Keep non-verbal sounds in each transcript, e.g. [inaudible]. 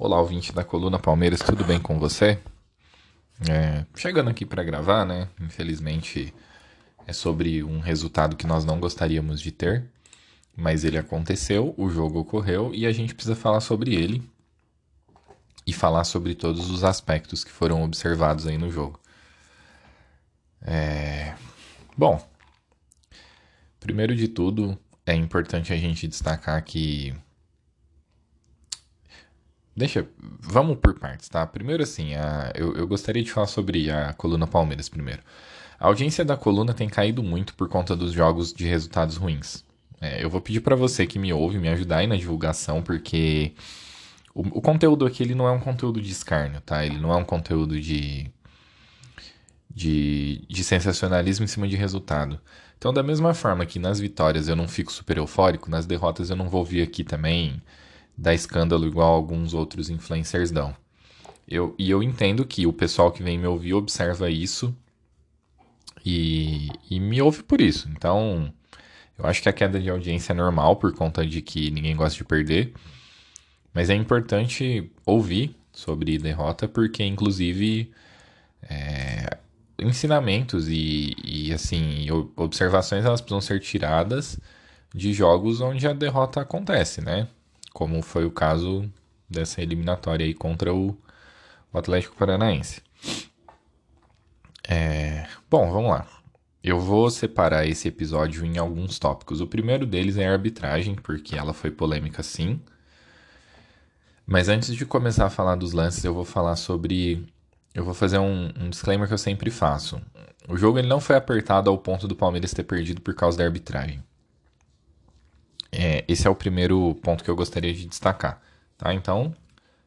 Olá, ouvinte da Coluna Palmeiras, tudo bem com você? É, chegando aqui para gravar, né? Infelizmente é sobre um resultado que nós não gostaríamos de ter, mas ele aconteceu, o jogo ocorreu e a gente precisa falar sobre ele e falar sobre todos os aspectos que foram observados aí no jogo. É, Bom, primeiro de tudo, é importante a gente destacar que Deixa, vamos por partes, tá? Primeiro, assim, a, eu, eu gostaria de falar sobre a coluna Palmeiras primeiro. A audiência da coluna tem caído muito por conta dos jogos de resultados ruins. É, eu vou pedir para você que me ouve me ajudar aí na divulgação, porque o, o conteúdo aqui ele não é um conteúdo de escárnio, tá? Ele não é um conteúdo de, de, de sensacionalismo em cima de resultado. Então, da mesma forma que nas vitórias eu não fico super eufórico, nas derrotas eu não vou vir aqui também dar escândalo igual alguns outros influencers dão. Eu, e eu entendo que o pessoal que vem me ouvir observa isso e, e me ouve por isso. Então, eu acho que a queda de audiência é normal por conta de que ninguém gosta de perder. Mas é importante ouvir sobre derrota, porque inclusive é, ensinamentos e, e assim observações elas precisam ser tiradas de jogos onde a derrota acontece, né? Como foi o caso dessa eliminatória aí contra o, o Atlético Paranaense. É, bom, vamos lá. Eu vou separar esse episódio em alguns tópicos. O primeiro deles é a arbitragem, porque ela foi polêmica sim. Mas antes de começar a falar dos lances, eu vou falar sobre. Eu vou fazer um, um disclaimer que eu sempre faço. O jogo ele não foi apertado ao ponto do Palmeiras ter perdido por causa da arbitragem. É, esse é o primeiro ponto que eu gostaria de destacar. Tá? Então,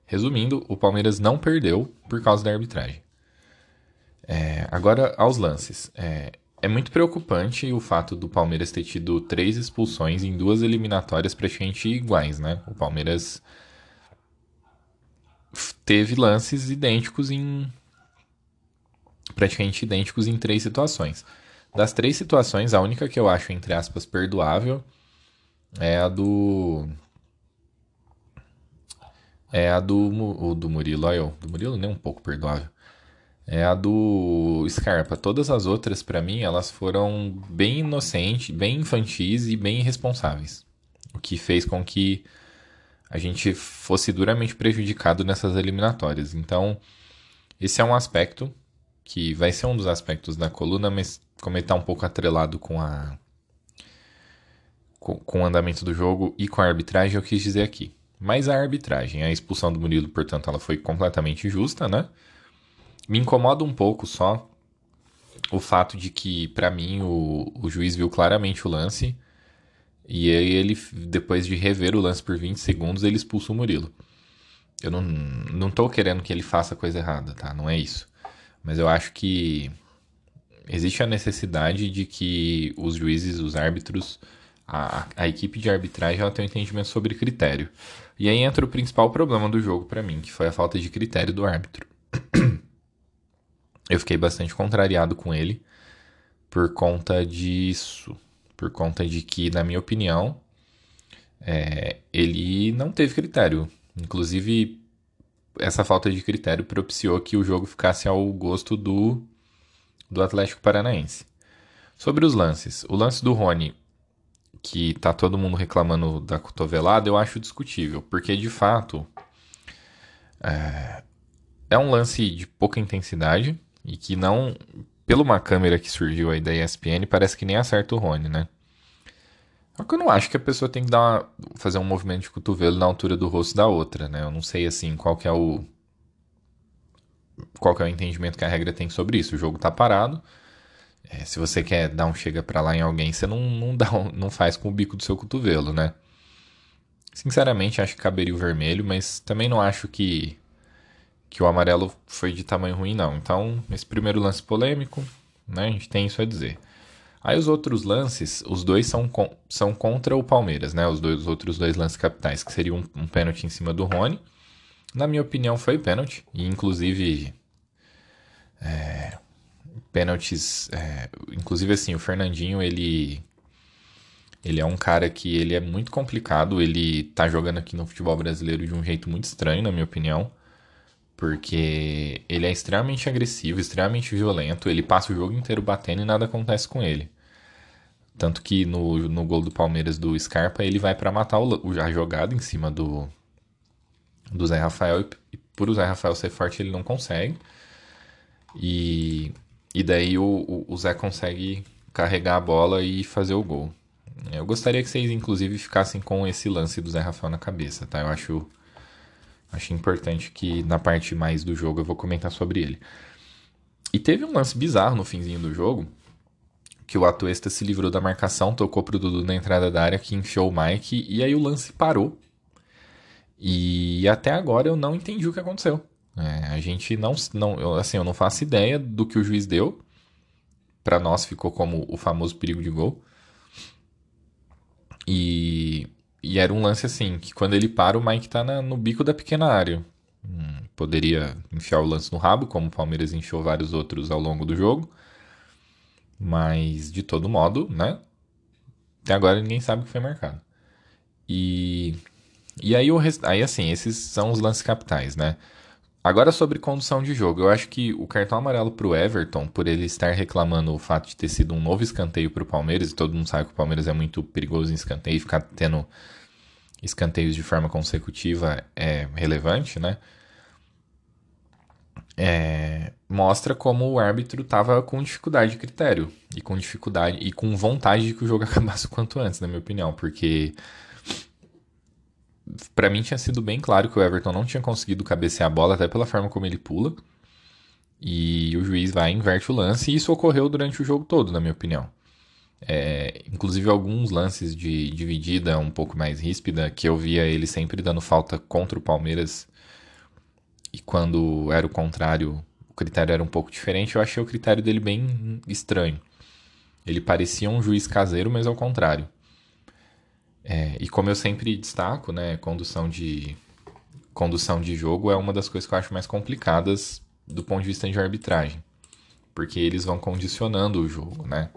resumindo, o Palmeiras não perdeu por causa da arbitragem. É, agora, aos lances. É, é, muito preocupante o fato do Palmeiras ter tido três expulsões em duas eliminatórias praticamente iguais. Né? O Palmeiras teve lances idênticos em. praticamente idênticos em três situações. Das três situações, a única que eu acho, entre aspas, perdoável é a do. É a do, o do Murilo, olha eu, do Murilo nem um pouco perdoável. É a do Scarpa. Todas as outras, para mim, elas foram bem inocentes, bem infantis e bem irresponsáveis. O que fez com que a gente fosse duramente prejudicado nessas eliminatórias. Então, esse é um aspecto que vai ser um dos aspectos da coluna, mas como ele está um pouco atrelado com a com, com o andamento do jogo e com a arbitragem, eu quis dizer aqui. Mas a arbitragem, a expulsão do Murilo, portanto, ela foi completamente justa, né? Me incomoda um pouco só o fato de que, para mim, o, o juiz viu claramente o lance e aí ele, depois de rever o lance por 20 segundos, ele expulsa o Murilo. Eu não, não tô querendo que ele faça coisa errada, tá? Não é isso. Mas eu acho que existe a necessidade de que os juízes, os árbitros, a, a equipe de arbitragem ela tem um entendimento sobre critério. E aí entra o principal problema do jogo para mim, que foi a falta de critério do árbitro. Eu fiquei bastante contrariado com ele por conta disso. Por conta de que, na minha opinião, é, ele não teve critério. Inclusive, essa falta de critério propiciou que o jogo ficasse ao gosto do, do Atlético Paranaense. Sobre os lances, o lance do Rony que tá todo mundo reclamando da cotovelada, eu acho discutível, porque de fato é, é um lance de pouca intensidade e que não, pela uma câmera que surgiu aí da ESPN, parece que nem acerta o Rony, né? Só que eu não acho que a pessoa tem que dar uma, fazer um movimento de cotovelo na altura do rosto da outra, né? Eu não sei assim qual que é o qual que é o entendimento que a regra tem sobre isso. O jogo tá parado. É, se você quer dar um chega para lá em alguém, você não, não, dá não faz com o bico do seu cotovelo, né? Sinceramente, acho que caberia o vermelho, mas também não acho que, que o amarelo foi de tamanho ruim, não. Então, esse primeiro lance polêmico, né? A gente tem isso a dizer. Aí os outros lances, os dois são, são contra o Palmeiras, né? Os, dois, os outros dois lances capitais, que seria um, um pênalti em cima do Rony. Na minha opinião, foi pênalti. E inclusive. É, pênaltis. É, inclusive, assim, o Fernandinho, ele. Ele é um cara que ele é muito complicado. Ele tá jogando aqui no futebol brasileiro de um jeito muito estranho, na minha opinião. Porque ele é extremamente agressivo, extremamente violento. Ele passa o jogo inteiro batendo e nada acontece com ele. Tanto que no, no gol do Palmeiras do Scarpa, ele vai para matar o, a jogada em cima do, do Zé Rafael. E por o Zé Rafael ser forte, ele não consegue. E, e daí o, o, o Zé consegue carregar a bola e fazer o gol. Eu gostaria que vocês, inclusive, ficassem com esse lance do Zé Rafael na cabeça, tá? Eu acho Acho importante que na parte mais do jogo eu vou comentar sobre ele. E teve um lance bizarro no finzinho do jogo, que o Atuesta se livrou da marcação, tocou pro Dudu na entrada da área, que enfiou o Mike, e aí o lance parou. E até agora eu não entendi o que aconteceu. É, a gente não, não, assim, eu não faço ideia do que o juiz deu. Para nós ficou como o famoso perigo de gol. E e era um lance assim, que quando ele para, o Mike tá na, no bico da pequena área. Hum, poderia enfiar o lance no rabo, como o Palmeiras enfiou vários outros ao longo do jogo. Mas, de todo modo, né? Até agora ninguém sabe o que foi marcado. E, e aí, o aí, assim, esses são os lances capitais, né? Agora sobre condução de jogo, eu acho que o cartão amarelo pro Everton, por ele estar reclamando o fato de ter sido um novo escanteio pro Palmeiras, e todo mundo sabe que o Palmeiras é muito perigoso em escanteio, ficar tendo escanteios de forma consecutiva é relevante, né? É, mostra como o árbitro estava com dificuldade de critério e com dificuldade e com vontade de que o jogo [laughs] acabasse o quanto antes, na minha opinião, porque para mim tinha sido bem claro que o Everton não tinha conseguido cabecear a bola, até pela forma como ele pula. E o juiz vai e inverte o lance, e isso ocorreu durante o jogo todo, na minha opinião. É, inclusive alguns lances de dividida um pouco mais ríspida, que eu via ele sempre dando falta contra o Palmeiras, e quando era o contrário, o critério era um pouco diferente, eu achei o critério dele bem estranho. Ele parecia um juiz caseiro, mas ao contrário. É, e como eu sempre destaco, né, condução de, condução de jogo é uma das coisas que eu acho mais complicadas do ponto de vista de arbitragem. Porque eles vão condicionando o jogo, né?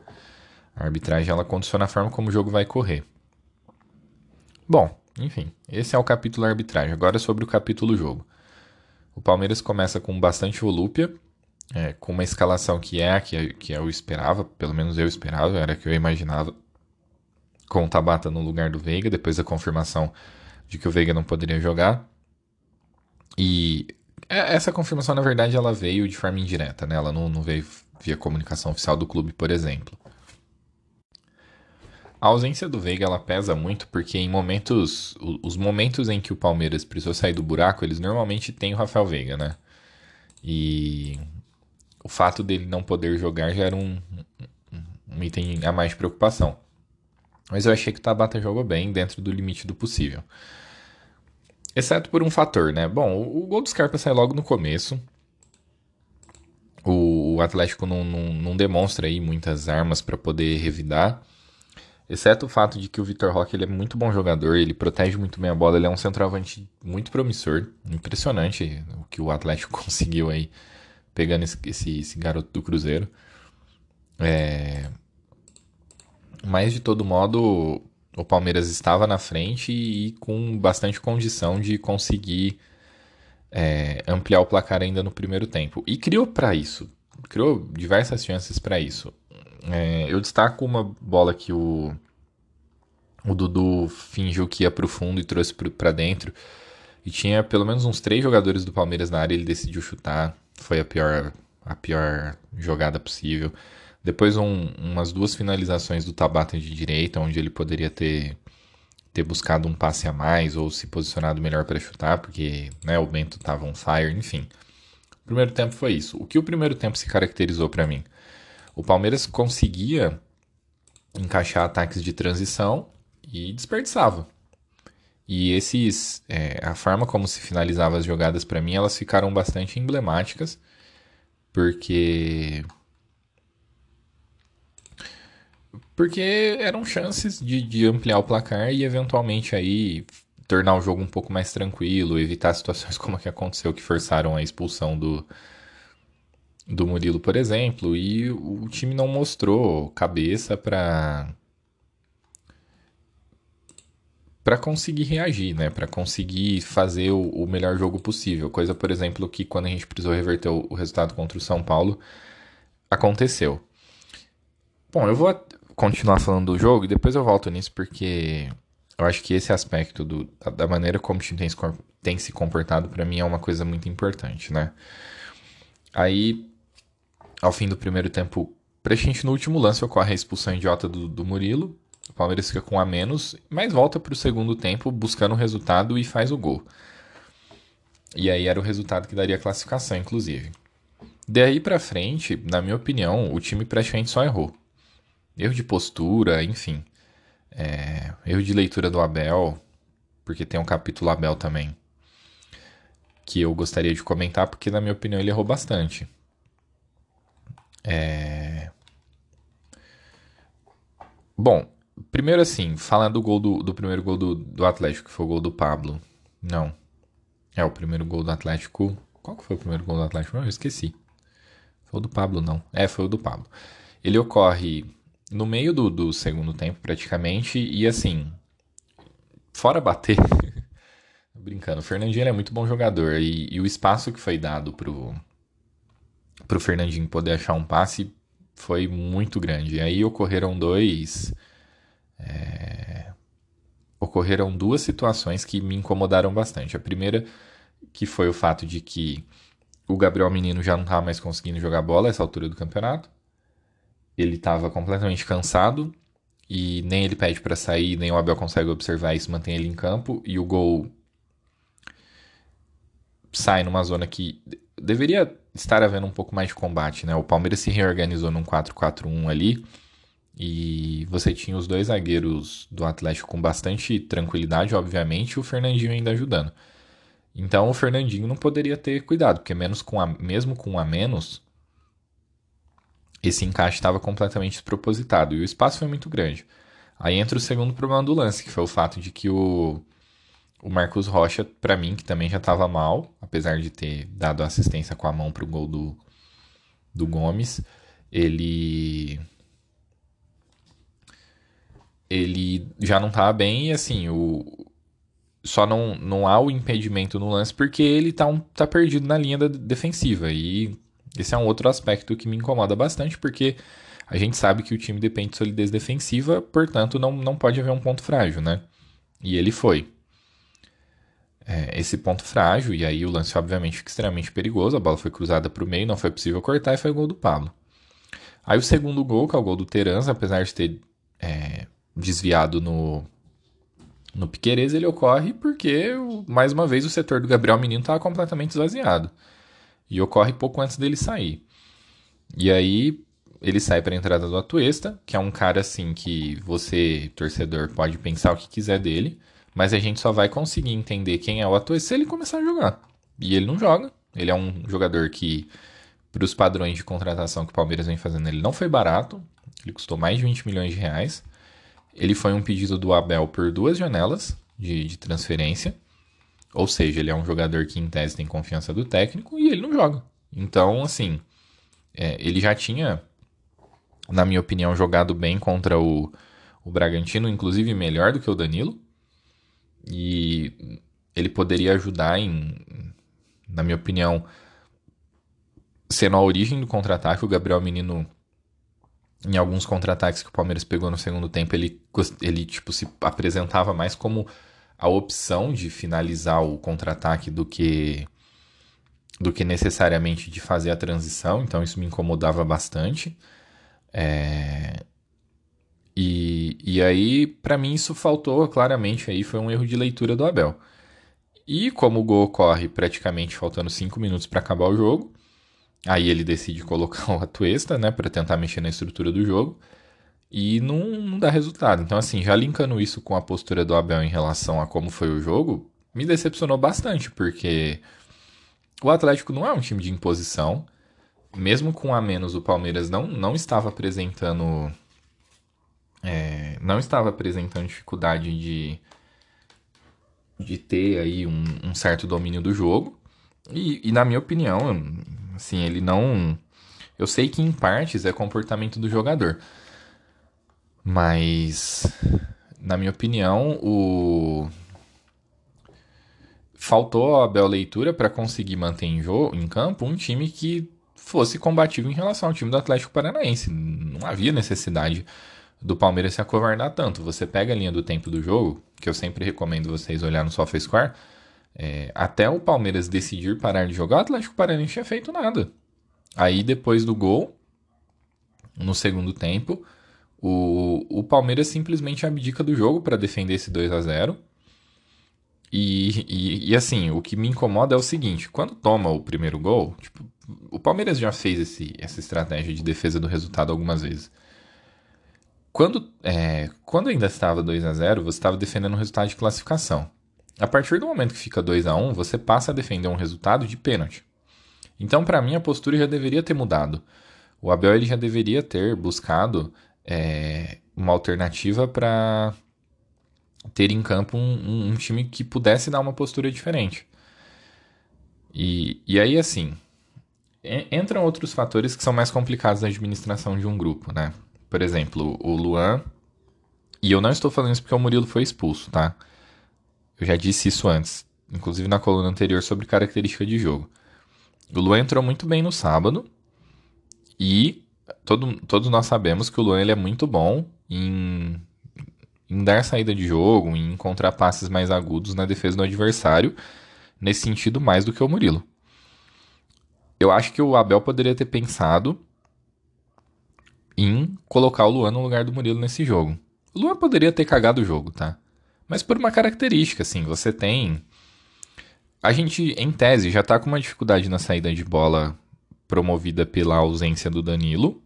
A arbitragem ela condiciona a forma como o jogo vai correr. Bom, enfim, esse é o capítulo arbitragem. Agora sobre o capítulo jogo. O Palmeiras começa com bastante volúpia, é, com uma escalação que é a que, que eu esperava, pelo menos eu esperava, era a que eu imaginava com o Tabata no lugar do Veiga, depois da confirmação de que o Veiga não poderia jogar. E é, essa confirmação, na verdade, ela veio de forma indireta, né? Ela não, não veio via comunicação oficial do clube, por exemplo. A ausência do Veiga ela pesa muito porque em momentos, os momentos em que o Palmeiras precisou sair do buraco, eles normalmente têm o Rafael Veiga, né? E o fato dele não poder jogar já era um, um item a mais de preocupação. Mas eu achei que o Tabata jogou bem dentro do limite do possível. Exceto por um fator, né? Bom, o, gol do Scarpa sai logo no começo. O, Atlético não, não, não, demonstra aí muitas armas para poder revidar. Exceto o fato de que o Vitor Roque ele é muito bom jogador, ele protege muito bem a bola, ele é um centroavante muito promissor. Impressionante o que o Atlético [laughs] conseguiu aí pegando esse, esse, esse garoto do Cruzeiro. É, mas de todo modo, o Palmeiras estava na frente e, com bastante condição de conseguir é, ampliar o placar ainda no primeiro tempo. E criou para isso, criou diversas chances para isso. É, eu destaco uma bola que o, o Dudu fingiu que ia para o fundo e trouxe para dentro. E tinha pelo menos uns três jogadores do Palmeiras na área, ele decidiu chutar. Foi a pior, a pior jogada possível. Depois um, umas duas finalizações do Tabata de direita, onde ele poderia ter, ter buscado um passe a mais ou se posicionado melhor para chutar, porque né, o Bento estava on fire, enfim. O primeiro tempo foi isso. O que o primeiro tempo se caracterizou para mim? O Palmeiras conseguia encaixar ataques de transição e desperdiçava. E esses, é, a forma como se finalizava as jogadas para mim, elas ficaram bastante emblemáticas, porque porque eram chances de, de ampliar o placar e eventualmente aí tornar o jogo um pouco mais tranquilo, evitar situações [laughs] como a que aconteceu que forçaram a expulsão do do Murilo, por exemplo, e o time não mostrou cabeça para para conseguir reagir, né? Para conseguir fazer o, o, melhor jogo possível. Coisa, por exemplo, que quando a gente precisou reverter o, o, resultado contra o São Paulo, aconteceu. Bom, eu vou continuar falando do jogo e depois eu volto nisso porque eu acho que esse aspecto do, da maneira como o time tem se, tem se comportado para mim é uma coisa muito importante, né? Aí, ao fim do primeiro tempo, pra gente no último lance ocorre a expulsão idiota do, do Murilo o Palmeiras fica com um a menos, mas volta para o segundo tempo buscando o resultado e faz o gol. E aí era o resultado que daria a classificação, inclusive. Daí para frente, na minha opinião, o time praticamente só errou. Erro de postura, enfim. É, erro de leitura do Abel, porque tem um capítulo Abel também. Que eu gostaria de comentar, porque na minha opinião ele errou bastante. É... Bom, Primeiro, assim, falando do gol do, do primeiro gol do, do Atlético, que foi o gol do Pablo. Não. É, o primeiro gol do Atlético. Qual que foi o primeiro gol do Atlético? Não, eu esqueci. Foi o do Pablo, não. É, foi o do Pablo. Ele ocorre no meio do, do segundo tempo, praticamente, e assim. Fora bater. [laughs] Brincando, o Fernandinho é muito bom jogador. E, e, o espaço que foi dado pro, pro Fernandinho poder achar um passe foi muito grande. E aí ocorreram dois é... Ocorreram duas situações que me incomodaram bastante. A primeira, que foi o fato de que o Gabriel Menino já não estava mais conseguindo jogar bola a essa altura do campeonato. Ele estava completamente cansado e nem ele pede para sair, nem o Abel consegue observar isso, mantém ele em campo e o gol sai numa zona que deveria estar havendo um pouco mais de combate, né? O Palmeiras se reorganizou num 4-4-1 ali e você tinha os dois zagueiros do Atlético com bastante tranquilidade, obviamente, e o Fernandinho ainda ajudando. Então o Fernandinho não poderia ter cuidado, porque menos com a, mesmo com um a menos, esse encaixe estava completamente despropositado e o espaço foi muito grande. Aí entra o segundo problema do lance, que foi o fato de que o, o Marcos Rocha, para mim, que também já estava mal, apesar de ter dado assistência com a mão para o gol do, do Gomes, ele ele já não estava bem e assim, o só não, não há o impedimento no lance porque ele tá, um, tá perdido na linha defensiva. E esse é um outro aspecto que me incomoda bastante, porque a gente sabe que o time depende de solidez defensiva, portanto não, não pode haver um ponto frágil, né? E ele foi. É, esse ponto frágil, e aí o lance obviamente fica extremamente perigoso, a bola foi cruzada para o meio, não foi possível cortar e foi o gol do Pablo. Aí o segundo gol, que é o gol do Teranza, apesar de ter é, desviado no, no Piquerez, ele ocorre porque, mais uma vez, o setor do Gabriel Menino estava completamente esvaziado. E ocorre pouco antes dele sair. E aí ele sai para a entrada do Atuesta, que é um cara assim que você, torcedor, pode pensar o que quiser dele, mas a gente só vai conseguir entender quem é o Atuesta se ele começar a jogar. E ele não joga. Ele é um jogador que, para os padrões de contratação que o Palmeiras vem fazendo, ele não foi barato. Ele custou mais de 20 milhões de reais. Ele foi um pedido do Abel por duas janelas de, de transferência. Ou seja, ele é um jogador que, em tese, tem confiança do técnico e ele não joga. Então, assim, é, ele já tinha, na minha opinião, jogado bem contra o, o Bragantino, inclusive melhor do que o Danilo. E ele poderia ajudar em, na minha opinião, sendo a origem do contra-ataque. O Gabriel Menino em alguns contra-ataques que o Palmeiras pegou no segundo tempo, ele, ele tipo, se apresentava mais como a opção de finalizar o contra-ataque do que do que necessariamente de fazer a transição, então isso me incomodava bastante. É... E, e aí, para mim, isso faltou claramente. Aí foi um erro de leitura do Abel. E como o gol ocorre praticamente faltando 5 minutos para acabar o jogo, aí ele decide colocar [laughs] o Atuesta, né, para tentar mexer na estrutura do jogo e não, não dá resultado. Então, assim, já linkando isso com a postura do Abel em relação a como foi o jogo, me decepcionou bastante, porque o Atlético não é um time de imposição. Mesmo com a menos, o Palmeiras não, não estava apresentando. É, não estava apresentando dificuldade de, de ter aí um, um certo domínio do jogo. E, e, na minha opinião, assim, ele não. Eu sei que em partes é comportamento do jogador. Mas, na minha opinião, o faltou a Abel Leitura para conseguir manter em, jogo, em campo um time que fosse combativo em relação ao time do Atlético Paranaense. Não havia necessidade do Palmeiras se acovardar tanto. Você pega a linha do tempo do jogo, que eu sempre recomendo vocês olhar no SofaScore, é, até o Palmeiras decidir parar de jogar, o Atlético Paranaense tinha feito nada. Aí depois do gol, no segundo tempo, o, o Palmeiras simplesmente abdica do jogo para defender esse 2 a 0 e, e, e, assim, o que me incomoda é o seguinte: quando toma o primeiro gol, tipo, o Palmeiras já fez esse, essa estratégia de defesa do resultado algumas vezes. Quando, é, quando ainda estava 2 a 0 você estava defendendo o resultado de classificação. A partir do momento que fica 2 a 1 você passa a defender um resultado de pênalti. Então, para mim, a postura já deveria ter mudado. O Abel ele já deveria ter buscado é, uma alternativa para ter em campo um, um, time que pudesse dar uma postura diferente. E, e aí, assim, entram outros fatores que são mais complicados na administração de um grupo, né? Por exemplo, o Luan. E eu não estou falando isso porque o Murilo foi expulso, tá? Eu já disse isso antes, inclusive na coluna anterior sobre característica de jogo. O Luan entrou muito bem no sábado e todo, todos nós sabemos que o Luan ele é muito bom em, em dar saída de jogo, em encontrar passes mais agudos na defesa do adversário, nesse sentido mais do que o Murilo. Eu acho que o Abel poderia ter pensado em colocar o Luan no lugar do Murilo nesse jogo. O Luan poderia ter cagado o jogo, tá? Mas por uma característica, assim, você tem. A gente, em tese, já tá com uma dificuldade na saída de bola promovida pela ausência do Danilo,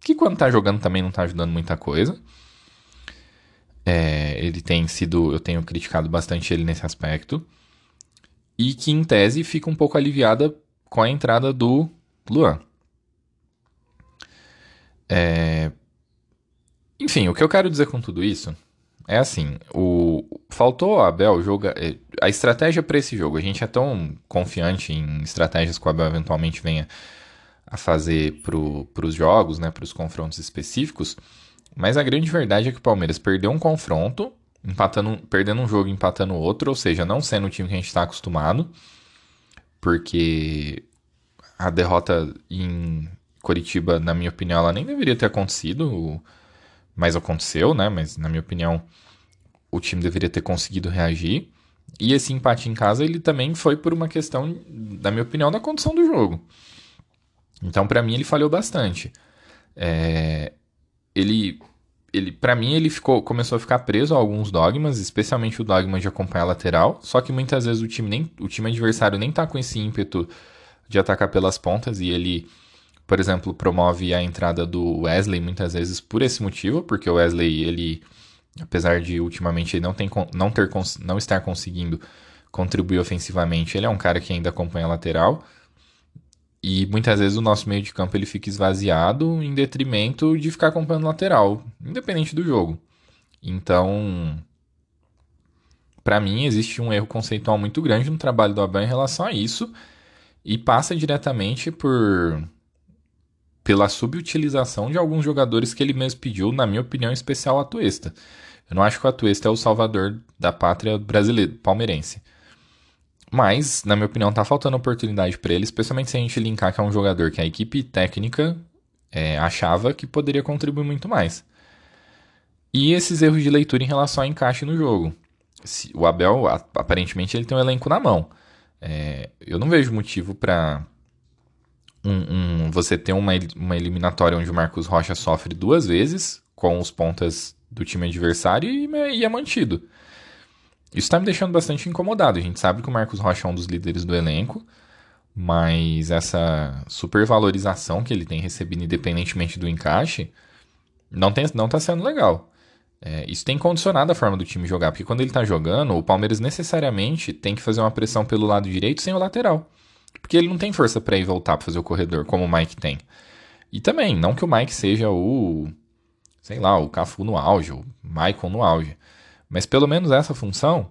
que quando tá jogando também não tá ajudando muita coisa. É, ele tem sido, eu tenho criticado bastante ele nesse aspecto. E que em tese fica um pouco aliviada com a entrada do Luan. É... Enfim, o que eu quero dizer com tudo isso é assim: o... faltou a Abel. É, a estratégia para esse jogo. A gente é tão confiante em estratégias que o Abel eventualmente venha a fazer para os jogos, né, para os confrontos específicos. Mas a grande verdade é que o Palmeiras perdeu um confronto, empatando, perdendo um jogo, empatando outro, ou seja, não sendo o time que a gente está acostumado, porque a derrota em Coritiba, na minha opinião, ela nem deveria ter acontecido, mas aconteceu, né? Mas na minha opinião, o time deveria ter conseguido reagir. E esse empate em casa, ele também foi por uma questão, na minha opinião, da condição do jogo. Então, para mim, ele falhou bastante. É, ele, ele para mim, ele ficou, começou a ficar preso a alguns dogmas, especialmente o dogma de acompanhar lateral. Só que muitas vezes o time, nem, o time adversário nem tá com esse ímpeto de atacar pelas pontas e ele, por exemplo, promove a entrada do Wesley muitas vezes por esse motivo, porque o Wesley, ele, apesar de ultimamente ele não, tem, não, ter, não estar conseguindo contribuir ofensivamente, ele é um cara que ainda acompanha lateral. E muitas vezes o nosso meio de campo ele fica esvaziado em detrimento de ficar acompanhando lateral, independente do jogo. Então, para mim existe um erro conceitual muito grande no trabalho do Abel em relação a isso e passa diretamente por pela subutilização de alguns jogadores que ele mesmo pediu, na minha opinião, em especial a Tuesta. Eu não acho que o Atuesta é o salvador da pátria brasileira, palmeirense. Mas, na minha opinião, tá faltando oportunidade para ele, especialmente se a gente linkar que é um jogador que a equipe técnica é, achava que poderia contribuir muito mais. E esses erros de leitura em relação ao encaixe no jogo. Se, o Abel, aparentemente, ele tem um elenco na mão. É, eu não vejo motivo para um, um, você ter uma, uma eliminatória onde o Marcos Rocha sofre duas vezes com os pontas do time adversário e, e é mantido. Isso tá me deixando bastante incomodado. A gente sabe que o Marcos Rocha é um dos líderes do elenco, mas essa supervalorização que ele tem recebido, independentemente do encaixe, não, tem, não tá sendo legal. É, isso tem condicionado a forma do time jogar, porque quando ele tá jogando, o Palmeiras necessariamente tem que fazer uma pressão pelo lado direito sem o lateral. Porque ele não tem força para ir voltar para fazer o corredor, como o Mike tem. E também, não que o Mike seja o, sei lá, o Cafu no auge, o Michael no auge. Mas pelo menos essa função,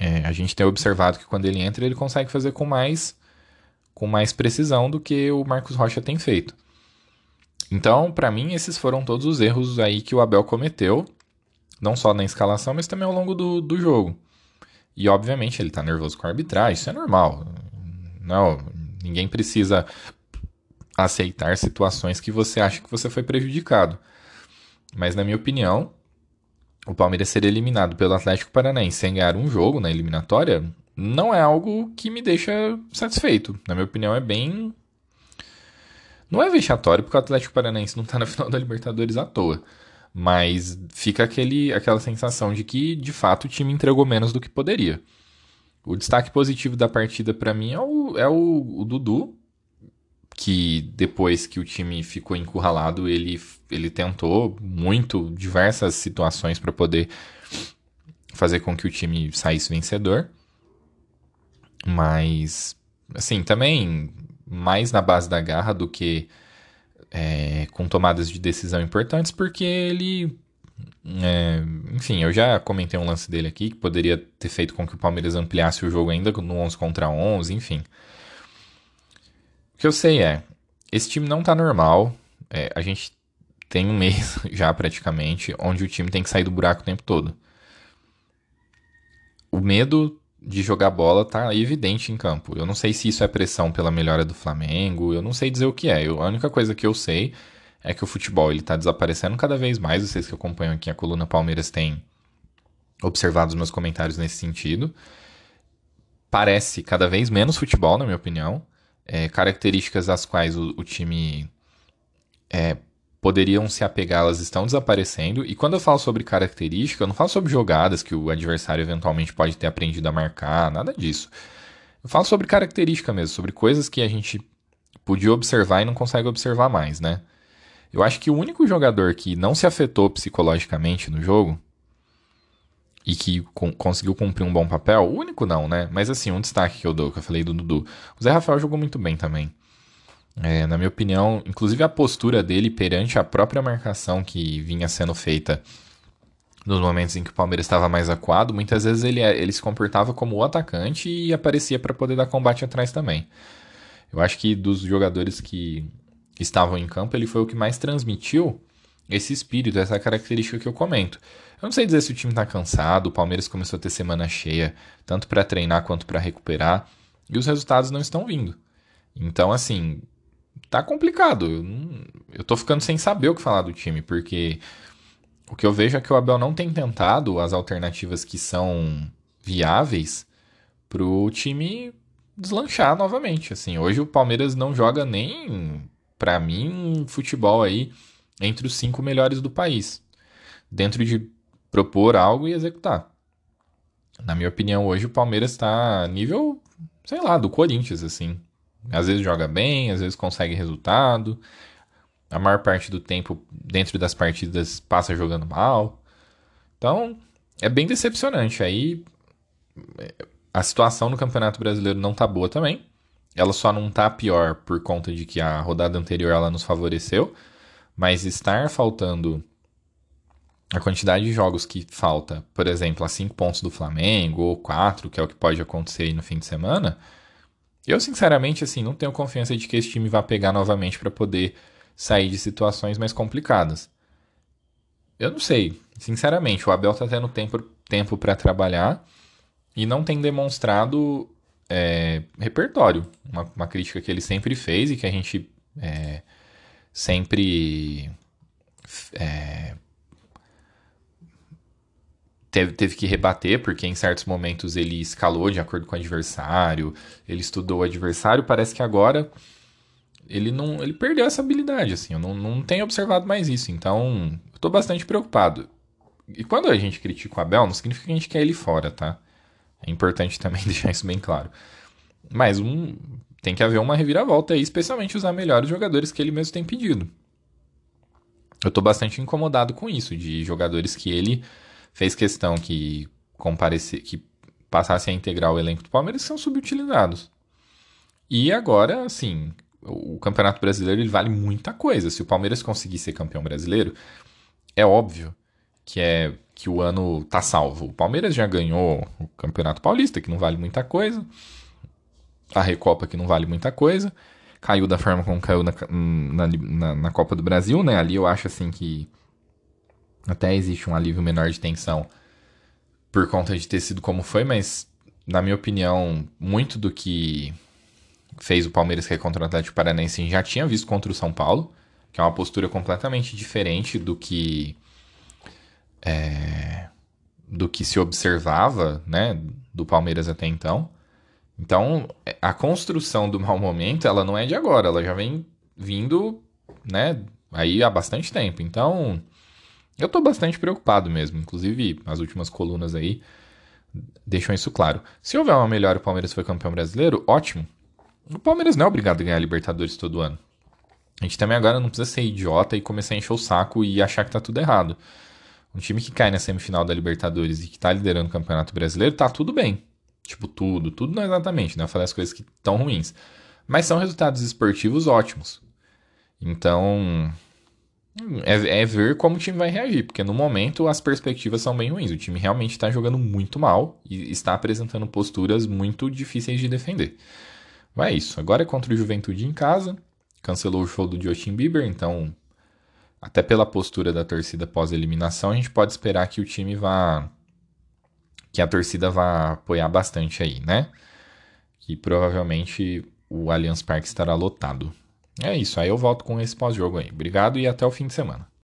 é, a gente tem observado que quando ele entra, ele consegue fazer com mais, com mais precisão do que o Marcos Rocha tem feito. Então, para mim, esses foram todos os erros aí que o Abel cometeu, não só na escalação, mas também ao longo do, do jogo. E obviamente ele tá nervoso com a arbitragem, isso é normal. Não, ninguém precisa aceitar situações que você acha que você foi prejudicado. Mas na minha opinião, o Palmeiras ser eliminado pelo Atlético Paranaense sem ganhar um jogo na eliminatória não é algo que me deixa satisfeito. Na minha opinião, é bem. Não é vexatório, porque o Atlético Paranaense não tá na [laughs] final da Libertadores à toa. Mas fica aquele, aquela sensação de que, de fato, o time entregou menos do que poderia. O destaque positivo da partida para mim é, o, é o, o, Dudu, que depois que o time ficou encurralado, ele, ele tentou muito, diversas situações para poder fazer com que o time saísse vencedor. Mas, assim, também mais na base da garra do que é, com tomadas de decisão importantes, porque ele é, enfim, eu já comentei um lance dele aqui que poderia ter feito com que o Palmeiras ampliasse o jogo ainda no 11 contra 11, enfim. O que eu sei é, esse time não tá normal. É, a gente tem um [laughs] mês já praticamente onde o time tem que sair do buraco o tempo todo. O medo de jogar bola tá evidente em campo. Eu não sei se isso é pressão pela melhora do Flamengo, eu não sei dizer o que é. Eu, a única coisa que eu sei é que o futebol ele está desaparecendo cada vez mais. Vocês que acompanham aqui a coluna Palmeiras têm observado os meus comentários nesse sentido. Parece cada vez menos futebol, na minha opinião. É, características às quais o, o time é, poderiam se apegar, elas estão desaparecendo. E quando eu falo sobre característica, eu não falo sobre jogadas que o adversário eventualmente pode ter aprendido a marcar, nada disso. Eu falo sobre característica mesmo, sobre coisas que a gente podia observar e não consegue observar mais, né? Eu acho que o único jogador que não se afetou psicologicamente no jogo e que com, conseguiu cumprir um bom papel, o único não, né? Mas assim, um destaque que eu dou, que eu falei do Dudu. O Zé Rafael jogou muito bem também. É, na minha opinião, inclusive a postura dele perante a própria marcação que vinha sendo feita nos momentos em que o Palmeiras estava mais acuado, muitas vezes ele, ele se comportava como o atacante e aparecia para poder dar combate atrás também. Eu acho que dos jogadores que estavam em campo, ele foi o que mais transmitiu esse espírito, essa característica que eu comento. Eu não sei dizer se o time está cansado, o Palmeiras começou a ter semana cheia, tanto para treinar quanto para recuperar, e os resultados não estão vindo. Então, assim, tá complicado. Eu, eu tô ficando sem saber o que falar do time, porque o que eu vejo é que o Abel não tem tentado as alternativas que são viáveis pro time deslanchar novamente. Assim, hoje o Palmeiras não joga nem para mim, um futebol aí entre os cinco melhores do país, dentro de propor algo e executar. Na minha opinião, hoje o Palmeiras está nível, sei lá, do Corinthians, assim. Às vezes joga bem, às vezes consegue resultado. A maior parte do tempo, dentro das partidas, passa jogando mal. Então, é bem decepcionante. Aí, a situação no Campeonato Brasileiro não tá boa também. Ela só não tá pior por conta de que a rodada anterior ela nos favoreceu, mas estar faltando a quantidade de jogos que falta, por exemplo, a 5 pontos do Flamengo ou 4, que é o que pode acontecer aí no fim de semana, eu sinceramente assim não tenho confiança de que esse time vá pegar novamente para poder sair de situações mais complicadas. Eu não sei, sinceramente, o Abel tá tendo tempo tempo para trabalhar e não tem demonstrado é, repertório. Uma, uma, crítica que ele sempre fez e que a gente é, sempre é, teve, teve que rebater, porque em certos momentos ele escalou de acordo com o adversário, ele estudou o adversário. Parece que agora ele não ele perdeu essa habilidade, assim. Eu não, não tenho observado mais isso. Então, eu tô bastante preocupado. E quando a gente critica o Abel, não significa que a gente quer ele fora, tá? É importante [laughs] também deixar isso bem claro. Mas um, tem que haver uma reviravolta aí, especialmente usar melhores jogadores que ele mesmo tem pedido. Eu tô bastante incomodado com isso, de jogadores que ele fez questão que comparecer, que passassem a integrar o elenco do Palmeiras são subutilizados. E agora, assim, o Campeonato Brasileiro ele vale muita coisa. Se o Palmeiras conseguir ser campeão brasileiro, é óbvio que é que o ano tá salvo. O Palmeiras já ganhou o Campeonato Paulista, que não vale muita coisa. A Recopa, que não vale muita coisa. Caiu da forma como caiu na, na, na, na Copa do Brasil, né? Ali eu acho assim que até existe um alívio menor de tensão por conta de ter sido como foi, mas na minha opinião, muito do que fez o Palmeiras cair contra o Atlético Paranaense já tinha visto contra o São Paulo, que é uma postura completamente diferente do que é, do que se observava, né, do Palmeiras até então. Então, a construção do mau momento, ela não é de agora, ela já vem vindo, né, aí há bastante tempo. Então, eu tô bastante preocupado mesmo. Inclusive, as últimas colunas aí deixam isso claro. Se houver uma melhora o Palmeiras foi campeão brasileiro, ótimo. O Palmeiras não é obrigado a ganhar a Libertadores todo ano. A gente também agora não precisa ser idiota e começar a encher o saco e achar que tá tudo errado. Um time que cai na semifinal da Libertadores e que tá liderando o Campeonato Brasileiro, tá tudo bem. Tipo, tudo. Tudo não é exatamente, né? Eu falei as coisas que estão ruins. Mas são resultados esportivos ótimos. Então, é, é, ver como o time vai reagir, porque no momento as perspectivas são bem ruins. O time realmente está jogando muito mal e está apresentando posturas muito difíceis de defender. Vai isso. Agora é contra o Juventude em casa. Cancelou o show do Justin Bieber, então, até pela postura da torcida pós-eliminação, a gente pode esperar que o time vá. Que a torcida vá apoiar bastante aí, né? Que provavelmente o Allianz Parque estará lotado. É isso, aí eu volto com esse pós-jogo aí. Obrigado e até o fim de semana.